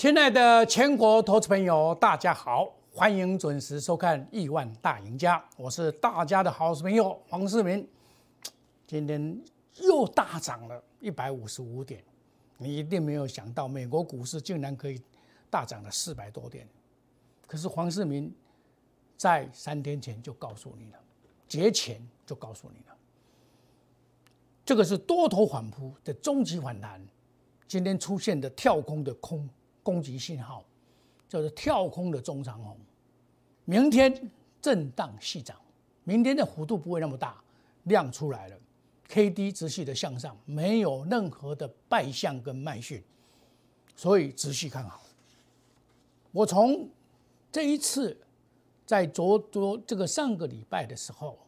亲爱的全国投资朋友，大家好，欢迎准时收看《亿万大赢家》，我是大家的好朋友黄世明。今天又大涨了一百五十五点，你一定没有想到，美国股市竟然可以大涨了四百多点。可是黄世明在三天前就告诉你了，节前就告诉你了，这个是多头反扑的终极反弹。今天出现的跳空的空。攻击信号叫做跳空的中长红，明天震荡细涨，明天的幅度不会那么大，量出来了，K D 直续的向上，没有任何的败相跟卖讯，所以直续看好。我从这一次在昨昨这个上个礼拜的时候，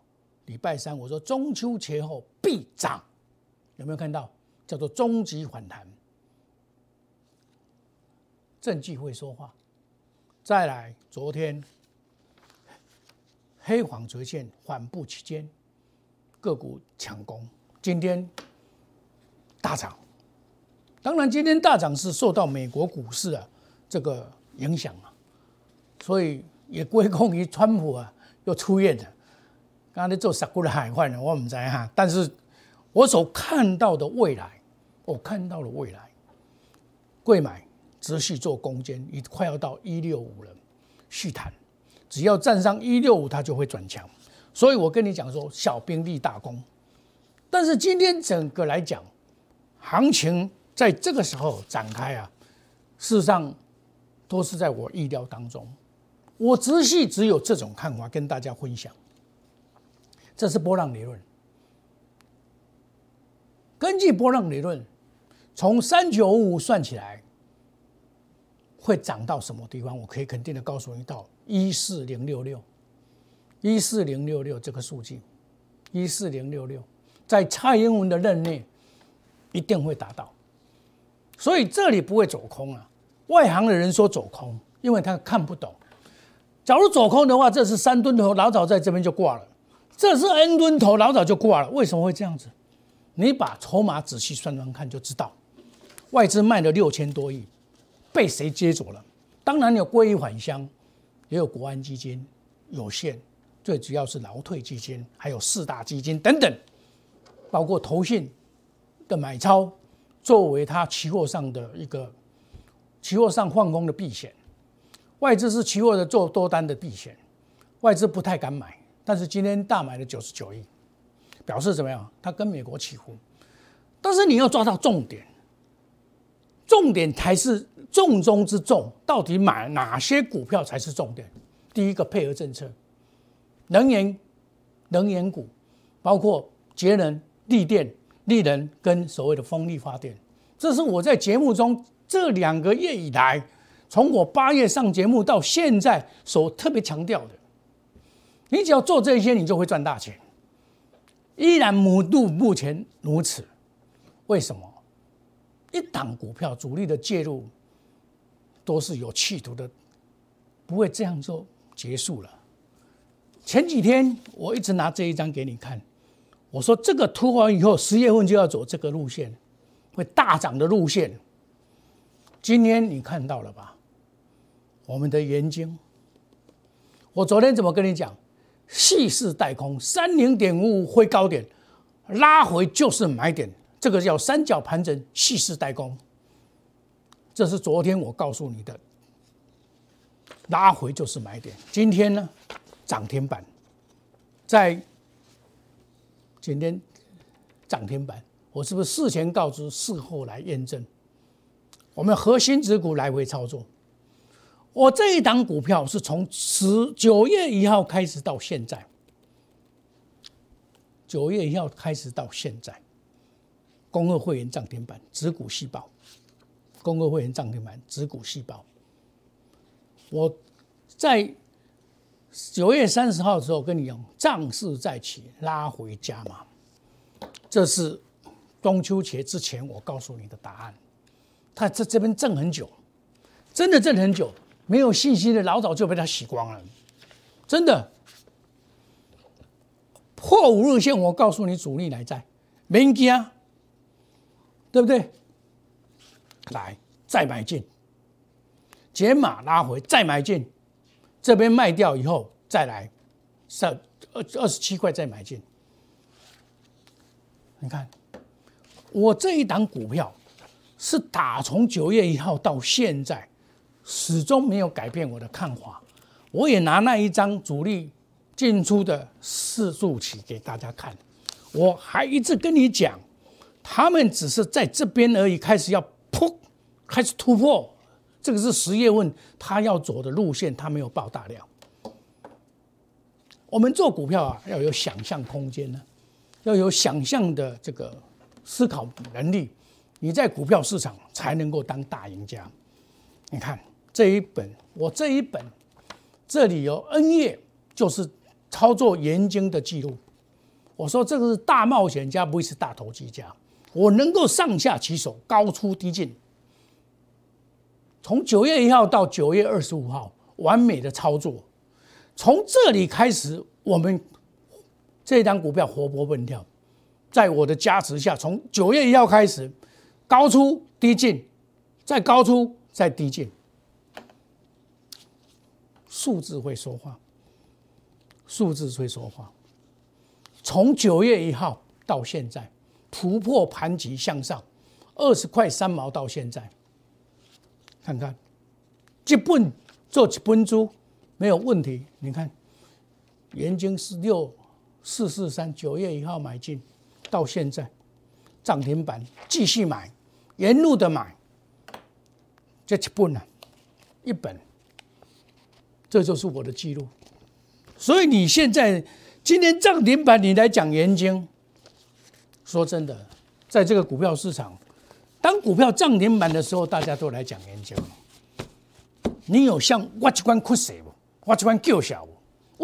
礼拜三我说中秋前后必涨，有没有看到？叫做终极反弹。证据会说话。再来，昨天黑黄折线缓步期间，个股抢攻，今天大涨。当然，今天大涨是受到美国股市啊这个影响啊，所以也归功于川普啊又出院了。刚刚在做傻股的海外呢，我们在哈，但是我所看到的未来，我看到了未来，贵买。持续做攻坚，已快要到一六五了，续谈，只要站上一六五，它就会转强。所以我跟你讲说，小兵立大功。但是今天整个来讲，行情在这个时候展开啊，事实上都是在我意料当中。我直系只有这种看法跟大家分享。这是波浪理论。根据波浪理论，从三九五算起来。会涨到什么地方？我可以肯定的告诉你，到一四零六六，一四零六六这个数据，一四零六六，在蔡英文的任内一定会达到，所以这里不会走空啊。外行的人说走空，因为他看不懂。假如走空的话，这是三吨头，老早在这边就挂了；这是 N 吨头，老早就挂了。为什么会这样子？你把筹码仔细算算看就知道，外资卖了六千多亿。被谁接走了？当然有归于返乡，也有国安基金有限，最主要是劳退基金，还有四大基金等等，包括投信的买超，作为它期货上的一个期货上换空的避险。外资是期货的做多单的避险，外资不太敢买，但是今天大买了九十九亿，表示怎么样？它跟美国起伏，但是你要抓到重点。重点才是重中之重，到底买哪些股票才是重点？第一个配合政策，能源、能源股，包括节能、力电、利能跟所谓的风力发电，这是我在节目中这两个月以来，从我八月上节目到现在所特别强调的。你只要做这些，你就会赚大钱。依然目度目前如此，为什么？一档股票主力的介入都是有企图的，不会这样做结束了。前几天我一直拿这一张给你看，我说这个突完以后，十月份就要走这个路线，会大涨的路线。今天你看到了吧？我们的元晶，我昨天怎么跟你讲？细势带空，三零点五五会高点，拉回就是买点。这个叫三角盘整，细势代工。这是昨天我告诉你的，拉回就是买点。今天呢，涨停板，在今天涨停板，我是不是事前告知，事后来验证？我们核心指股来回操作。我这一档股票是从十九月一号开始到现在，九月一号开始到现在。工二会员涨停板，子股细胞。工二会员涨停板，子股细胞。我在九月三十号的时候跟你讲，涨势再起，拉回家嘛。这是中秋节之前我告诉你的答案。他在这边挣很久，真的挣很久，没有信心的老早就被他洗光了，真的。破五日线，我告诉你主力来在，没惊。对不对？来，再买进，减码拉回再买进，这边卖掉以后再来，上二二十七块再买进。你看，我这一档股票是打从九月一号到现在，始终没有改变我的看法。我也拿那一张主力进出的四柱起给大家看，我还一直跟你讲。他们只是在这边而已，开始要噗，开始突破。这个是十月份他要走的路线，他没有爆大量。我们做股票啊，要有想象空间呢，要有想象的这个思考能力，你在股票市场才能够当大赢家。你看这一本，我这一本，这里有 N 页，就是操作研究的记录。我说这个是大冒险家，不会是大投机家。我能够上下其手，高出低进。从九月一号到九月二十五号，完美的操作。从这里开始，我们这张股票活泼蹦跳，在我的加持下，从九月一号开始，高出低进，再高出再低进。数字会说话，数字会说话。从九月一号到现在。突破盘级向上，二十块三毛到现在，看看，一本做一本猪没有问题。你看，元金是六四四三，九月一号买进，到现在涨停板继续买，沿路的买，这一本呢，一本，这就是我的记录。所以你现在今天涨停板，你来讲元金。说真的，在这个股票市场，当股票涨停板的时候，大家都来讲研究。你有像我这款酷势不？我这款叫小不？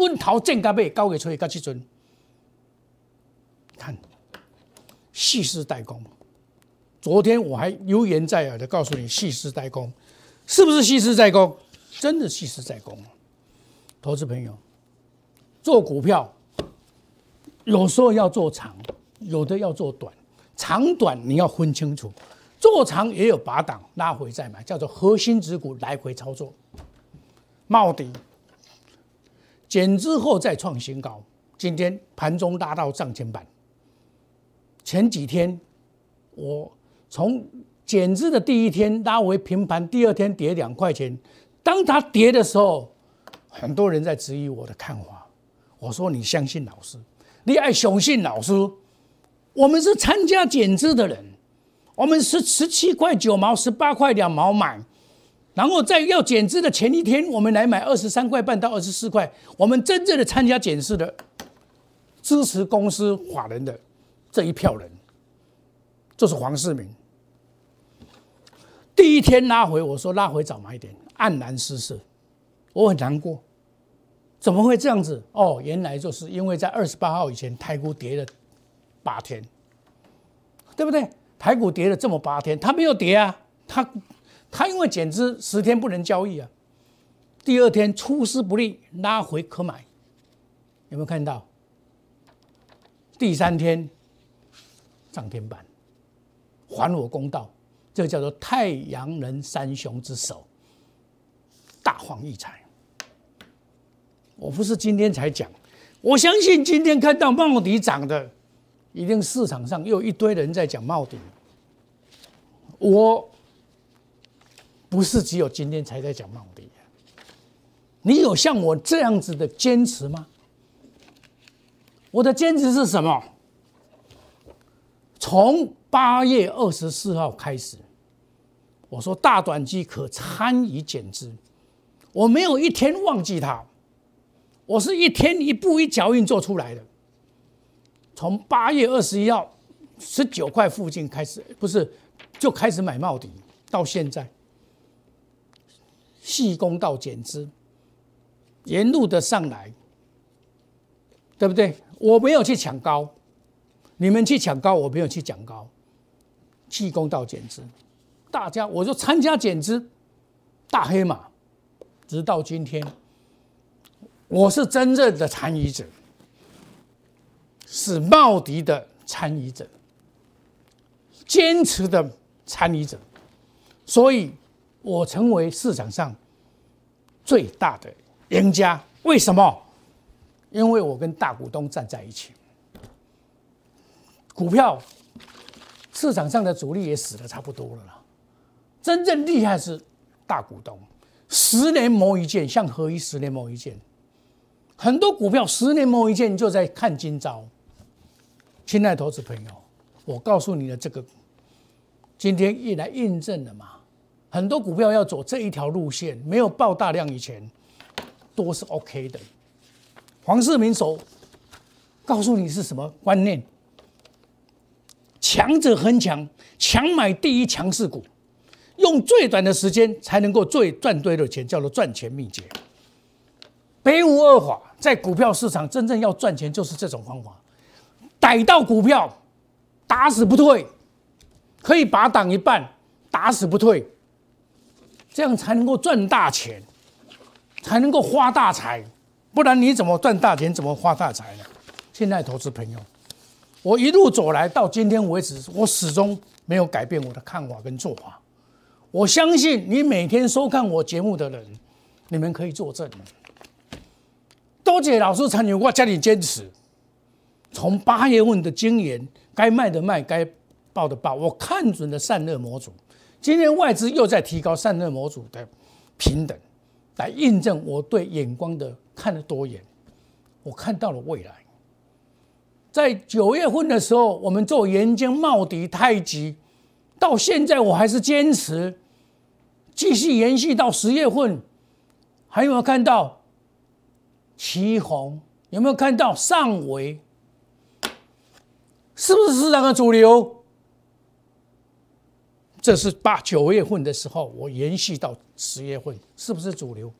问头正价买，高给出去，到这阵，看，蓄势待攻。昨天我还悠言在耳的告诉你，蓄势待攻是不是蓄势待攻？真的蓄势待攻。投资朋友，做股票有时候要做长。有的要做短，长短你要分清楚，做长也有拔档拉回再买，叫做核心指股来回操作。冒底减之后再创新高，今天盘中拉到涨停板。前几天我从减资的第一天拉回平盘，第二天跌两块钱，当它跌的时候，很多人在质疑我的看法。我说你相信老师，你爱相信老师。我们是参加减资的人，我们是十七块九毛、十八块两毛买，然后在要减资的前一天，我们来买二十三块半到二十四块。我们真正的参加减资的，支持公司法人的这一票人，就是黄世明。第一天拉回，我说拉回早买点，黯然失色，我很难过。怎么会这样子？哦，原来就是因为在二十八号以前，太股跌了。八天，对不对？台股跌了这么八天，它没有跌啊，它它因为减资十天不能交易啊，第二天出师不利，拉回可买，有没有看到？第三天涨停板，还我公道，这叫做太阳人三雄之首，大放异彩。我不是今天才讲，我相信今天看到茂迪涨的。一定市场上又一堆人在讲帽顶，我不是只有今天才在讲帽顶，你有像我这样子的坚持吗？我的坚持是什么？从八月二十四号开始，我说大短期可参与减资，我没有一天忘记它，我是一天一步一脚印做出来的。从八月二十一号十九块附近开始，不是就开始买冒底，到现在细工到减资，沿路的上来，对不对？我没有去抢高，你们去抢高，我没有去抢高，细工到减资，大家我就参加减资，大黑马，直到今天，我是真正的参与者。是茂迪的参与者，坚持的参与者，所以我成为市场上最大的赢家。为什么？因为我跟大股东站在一起，股票市场上的主力也死的差不多了啦。真正厉害是大股东，十年磨一剑，像合一十年磨一剑。很多股票十年磨一剑，就在看今朝。亲爱投资朋友，我告诉你的这个，今天一来印证了嘛？很多股票要走这一条路线，没有爆大量以前，都是 OK 的。黄世明手告诉你是什么观念？强者恒强，强买第一强势股，用最短的时间才能够最赚对的钱，叫做赚钱秘诀。北无二法，在股票市场真正要赚钱就是这种方法，逮到股票打死不退，可以把挡一半，打死不退，这样才能够赚大钱，才能够发大财。不然你怎么赚大钱，怎么发大财呢？现在投资朋友，我一路走来到今天为止，我始终没有改变我的看法跟做法。我相信你每天收看我节目的人，你们可以作证。多谢老师参与，我家里坚持。从八月份的经验，该卖的卖，该报的报。我看准了散热模组，今天外资又在提高散热模组的平等，来印证我对眼光的看得多远。我看到了未来。在九月份的时候，我们做盐津、茂迪、太极，到现在我还是坚持，继续延续到十月份。还有没有看到？旗红有没有看到上围？是不是市场的主流？这是八九月份的时候，我延续到十月份，是不是主流？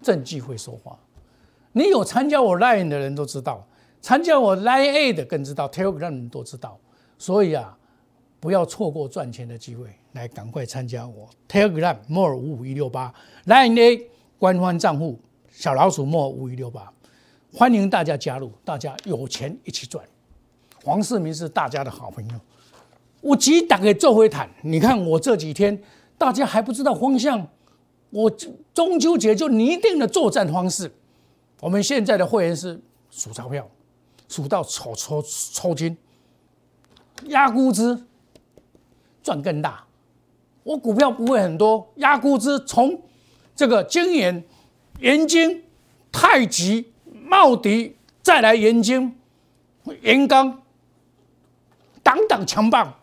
证据会说话。你有参加我 Line 的人都知道，参加我 Line A 的更知道，Telegram 人都知道。所以啊，不要错过赚钱的机会，来赶快参加我 Telegram more 五五一六八 Line A 官方账户。小老鼠莫五一六八，欢迎大家加入，大家有钱一起赚。黄世明是大家的好朋友，我急打给做回谈。你看我这几天，大家还不知道方向，我中秋节就拟定了作战方式。我们现在的会员是数钞票，数到抽抽抽筋，压估值赚更大。我股票不会很多，压估值从这个今年。元晶、太极、茂迪，再来元晶、元刚，档档强棒，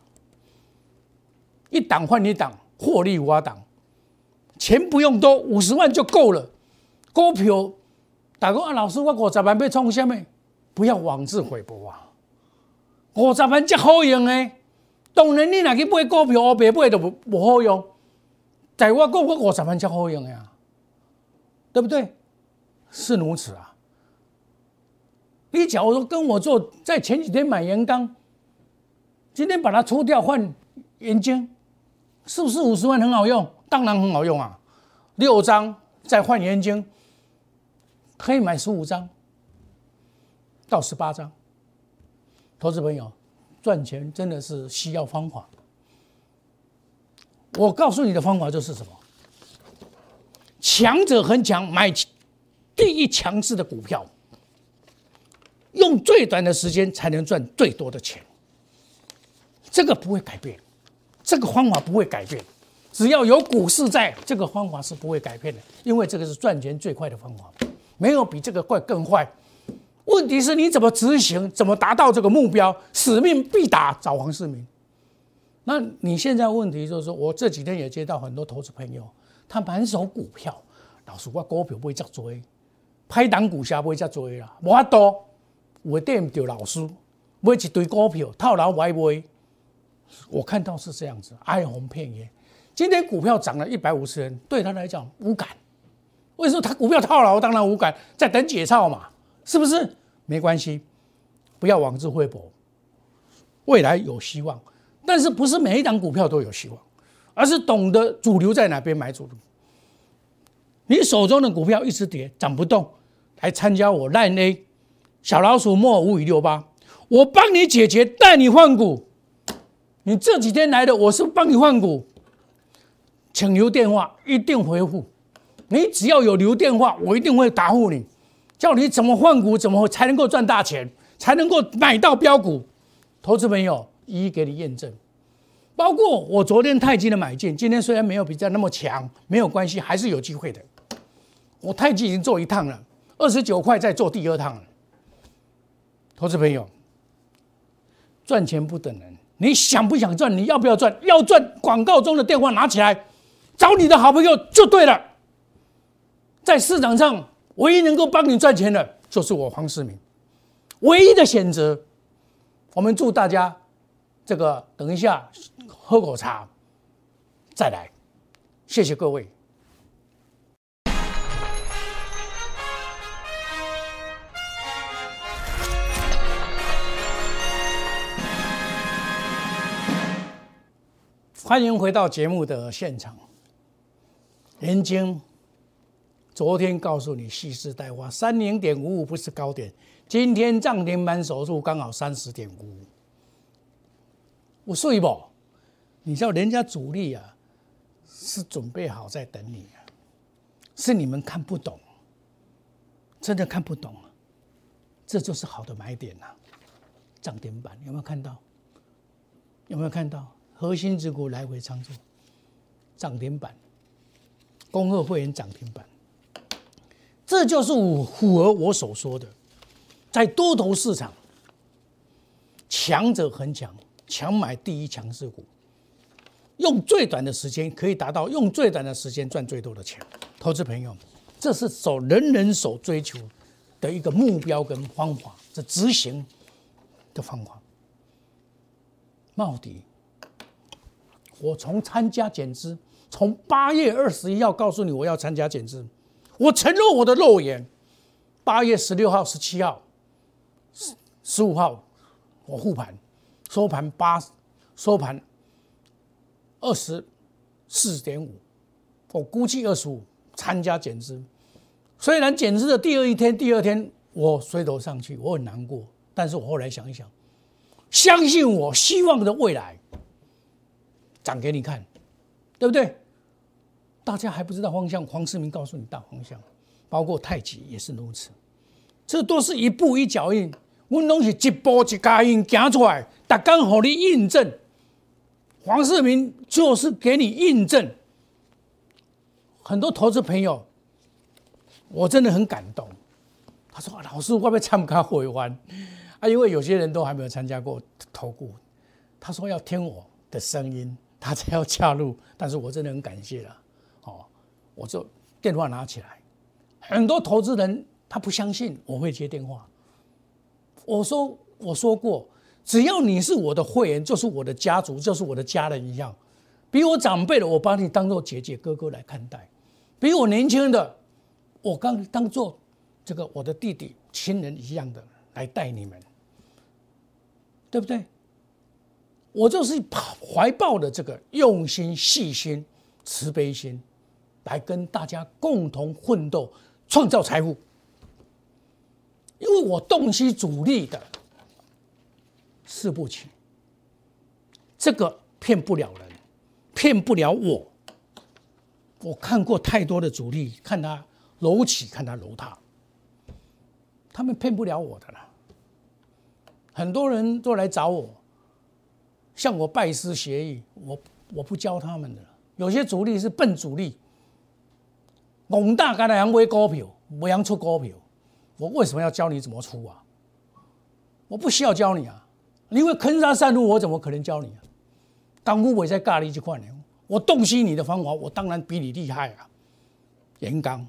一档换一档，获利挖档，钱不用多，五十万就够了。股票，大哥啊，老师，我五十万要创什么？不要妄自菲薄啊！五十万真好用诶，当然你若去买股票，白买都不不好用。在我讲，我五十万真好用呀。对不对？是如此啊！你假如说跟我做，在前几天买盐钢，今天把它出掉换盐晶，是不是五十万很好用？当然很好用啊！六张再换盐晶，可以买十五张到十八张。投资朋友赚钱真的是需要方法。我告诉你的方法就是什么？强者很强，买第一强势的股票，用最短的时间才能赚最多的钱。这个不会改变，这个方法不会改变。只要有股市在，这个方法是不会改变的，因为这个是赚钱最快的方法，没有比这个快更快。问题是你怎么执行，怎么达到这个目标？使命必达，找黄世明。那你现在问题就是说，我这几天也接到很多投资朋友。他满手股票，老师我股票不会再做，拍档股下不会再做啦。无法多，我店丢老师买一堆股票套牢买买。我看到是这样子，哀鸿遍野。今天股票涨了一百五十元，对他来讲无感。为什么他股票套牢？当然无感，在等解套嘛，是不是？没关系，不要妄自菲薄，未来有希望。但是不是每一档股票都有希望？而是懂得主流在哪边买主流。你手中的股票一直跌涨不动，来参加我烂 A 小老鼠莫五五六八，我帮你解决，带你换股。你这几天来的，我是帮你换股，请留电话，一定回复。你只要有留电话，我一定会答复你，叫你怎么换股，怎么才能够赚大钱，才能够买到标股。投资朋友一一给你验证，包括我昨天太极的买进，今天虽然没有比较那么强，没有关系，还是有机会的。我太极已经做一趟了，二十九块再做第二趟了。投资朋友，赚钱不等人，你想不想赚？你要不要赚？要赚，广告中的电话拿起来，找你的好朋友就对了。在市场上，唯一能够帮你赚钱的，就是我黄世明，唯一的选择。我们祝大家，这个等一下喝口茶，再来，谢谢各位。欢迎回到节目的现场。人经昨天告诉你蓄势待发，三零点五五不是高点。今天涨停板手数刚好三十点五五，我睡不？你知道人家主力啊，是准备好在等你啊，是你们看不懂，真的看不懂啊，这就是好的买点呐！涨停板有没有看到？有没有看到核心之股来回操作？涨停板，恭贺会员涨停板，这就是符合我所说的。在多头市场，强者恒强，强买第一强势股，用最短的时间可以达到用最短的时间赚最多的钱。投资朋友，这是所人人所追求的一个目标跟方法，这执行的方法。茂迪，我从参加减资，从八月二十一号告诉你我要参加减资，我承诺我的诺言，八月十六号、十七号。十十五号，我护盘，收盘八，收盘二十四点五，我估计二十五参加减资。虽然减资的第二一天，第二天我随头上去，我很难过。但是我后来想一想，相信我，希望的未来涨给你看，对不对？大家还不知道方向，黄世明告诉你大方向，包括太极也是如此，这都是一步一脚印。我拢是一步一脚印行出来，大刚好你印证，黄世明就是给你印证。很多投资朋友，我真的很感动。他说：“老师，会不会参加会员？啊，因为有些人都还没有参加过投顾。他说要听我的声音，他才要加入。但是我真的很感谢了。哦，我就电话拿起来，很多投资人他不相信我会接电话。我说我说过，只要你是我的会员，就是我的家族，就是我的家人一样。比我长辈的，我把你当做姐姐哥哥来看待；比我年轻的，我刚当做这个我的弟弟亲人一样的来带你们，对不对？我就是怀抱的这个用心、细心、慈悲心，来跟大家共同奋斗，创造财富。因为我洞悉主力的四部曲，这个骗不了人，骗不了我。我看过太多的主力，看他楼起，看他楼塌，他们骗不了我的了。很多人都来找我，向我拜师学艺，我我不教他们的。有些主力是笨主力，懵大干的想买股票，不想出高票。我为什么要教你怎么出啊？我不需要教你啊，因为坑杀散路，我怎么可能教你啊？当乌龟在咖喱这块呢，我洞悉你的方法，我当然比你厉害啊。严刚，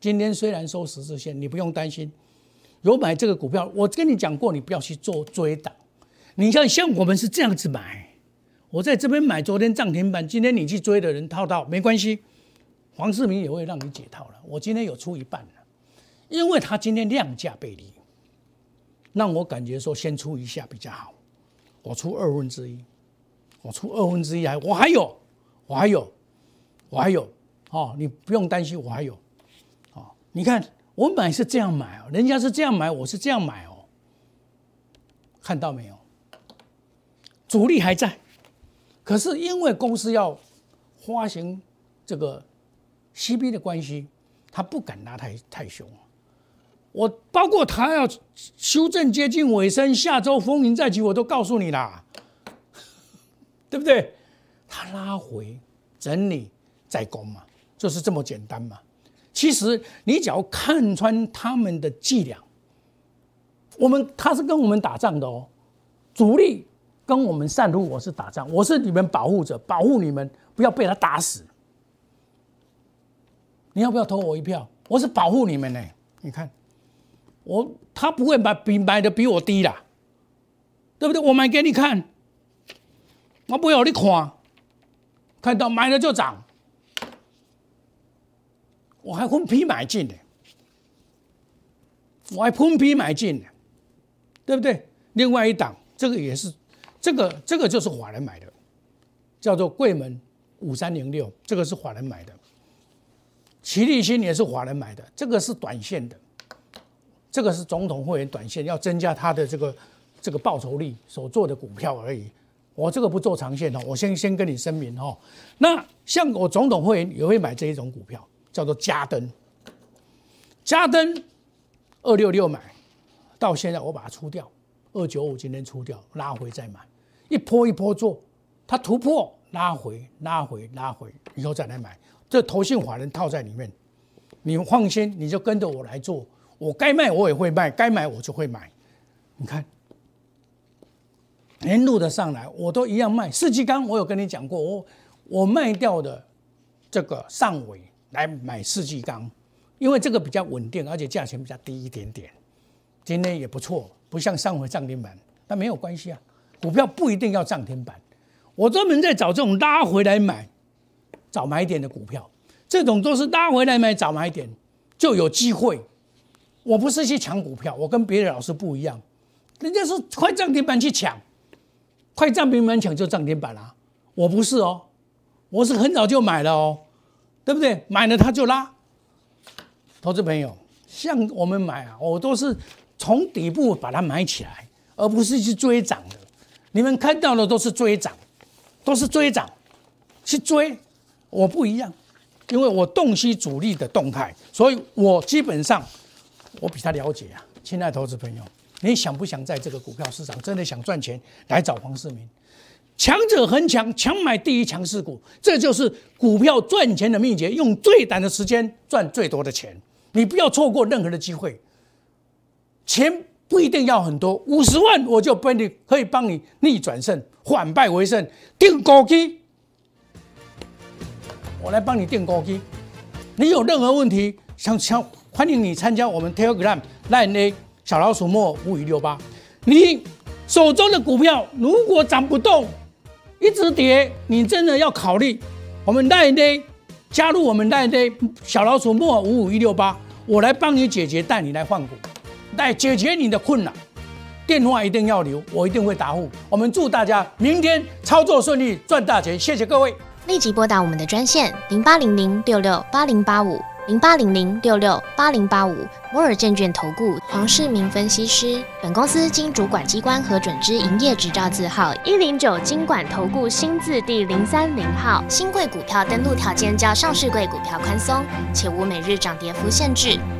今天虽然收十字线，你不用担心。有买这个股票，我跟你讲过，你不要去做追档。你像像我们是这样子买，我在这边买，昨天涨停板，今天你去追的人套到没关系，黄世明也会让你解套了。我今天有出一半。因为他今天量价背离，让我感觉说先出一下比较好。我出二分之一，我出二分之一还我还有，我还有，我还有哦，你不用担心，我还有哦。你看我买是这样买哦，人家是这样买，我是这样买哦。看到没有？主力还在，可是因为公司要发行这个，CB 的关系，他不敢拉太太凶。我包括他要修正接近尾声，下周风云再起，我都告诉你啦，对不对？他拉回整理再攻嘛，就是这么简单嘛。其实你只要看穿他们的伎俩，我们他是跟我们打仗的哦，主力跟我们散户我是打仗，我是你们保护者，保护你们不要被他打死。你要不要投我一票？我是保护你们呢，你看。我他不会买比买的比我低啦，对不对？我买给你看，我不要你看，看到买了就涨，我还分批买进的，我还分批买进的，对不对？另外一档，这个也是，这个这个就是华人买的，叫做贵门五三零六，这个是华人买的，齐力新也是华人买的，这个是短线的。这个是总统会员短线要增加他的这个这个报酬率所做的股票而已，我这个不做长线哦，我先先跟你声明哦。那像我总统会员也会买这一种股票，叫做嘉登。嘉登二六六买，到现在我把它出掉，二九五今天出掉，拉回再买，一波一波做，它突破拉回拉回拉回，以后再来买，这投信法人套在里面，你放心，你就跟着我来做。我该卖我也会卖，该买我就会买。你看，连路的上来我都一样卖。四季钢我有跟你讲过，我我卖掉的这个上尾来买四季钢，因为这个比较稳定，而且价钱比较低一点点。今天也不错，不像上回涨停板，但没有关系啊。股票不一定要涨停板，我专门在找这种拉回来买、早买点的股票，这种都是拉回来买早买点就有机会。我不是去抢股票，我跟别的老师不一样，人家是快涨停板去抢，快涨停板抢就涨停板啦。我不是哦，我是很早就买了哦，对不对？买了它就拉。投资朋友，像我们买啊，我都是从底部把它买起来，而不是去追涨的。你们看到的都是追涨，都是追涨，去追。我不一样，因为我洞悉主力的动态，所以我基本上。我比他了解啊，亲爱的投资朋友，你想不想在这个股票市场真的想赚钱，来找黄世明？强者恒强，强买第一强势股，这就是股票赚钱的秘诀。用最短的时间赚最多的钱，你不要错过任何的机会。钱不一定要很多，五十万我就帮你可以帮你逆转胜，反败为胜，定高基，我来帮你定高基。你有任何问题想想。欢迎你参加我们 Telegram Line A 小老鼠莫五五六八。你手中的股票如果涨不动，一直跌，你真的要考虑我们 Line A 加入我们 Line A 小老鼠莫五五一六八，我来帮你解决，带你来换股，来解决你的困难。电话一定要留，我一定会答复。我们祝大家明天操作顺利，赚大钱。谢谢各位。立即拨打我们的专线零八零零六六八零八五。零八零零六六八零八五摩尔证券投顾黄世明分析师，本公司经主管机关核准之营业执照字号一零九金管投顾新字第零三零号。新贵股票登录条件较上市贵股票宽松，且无每日涨跌幅限制。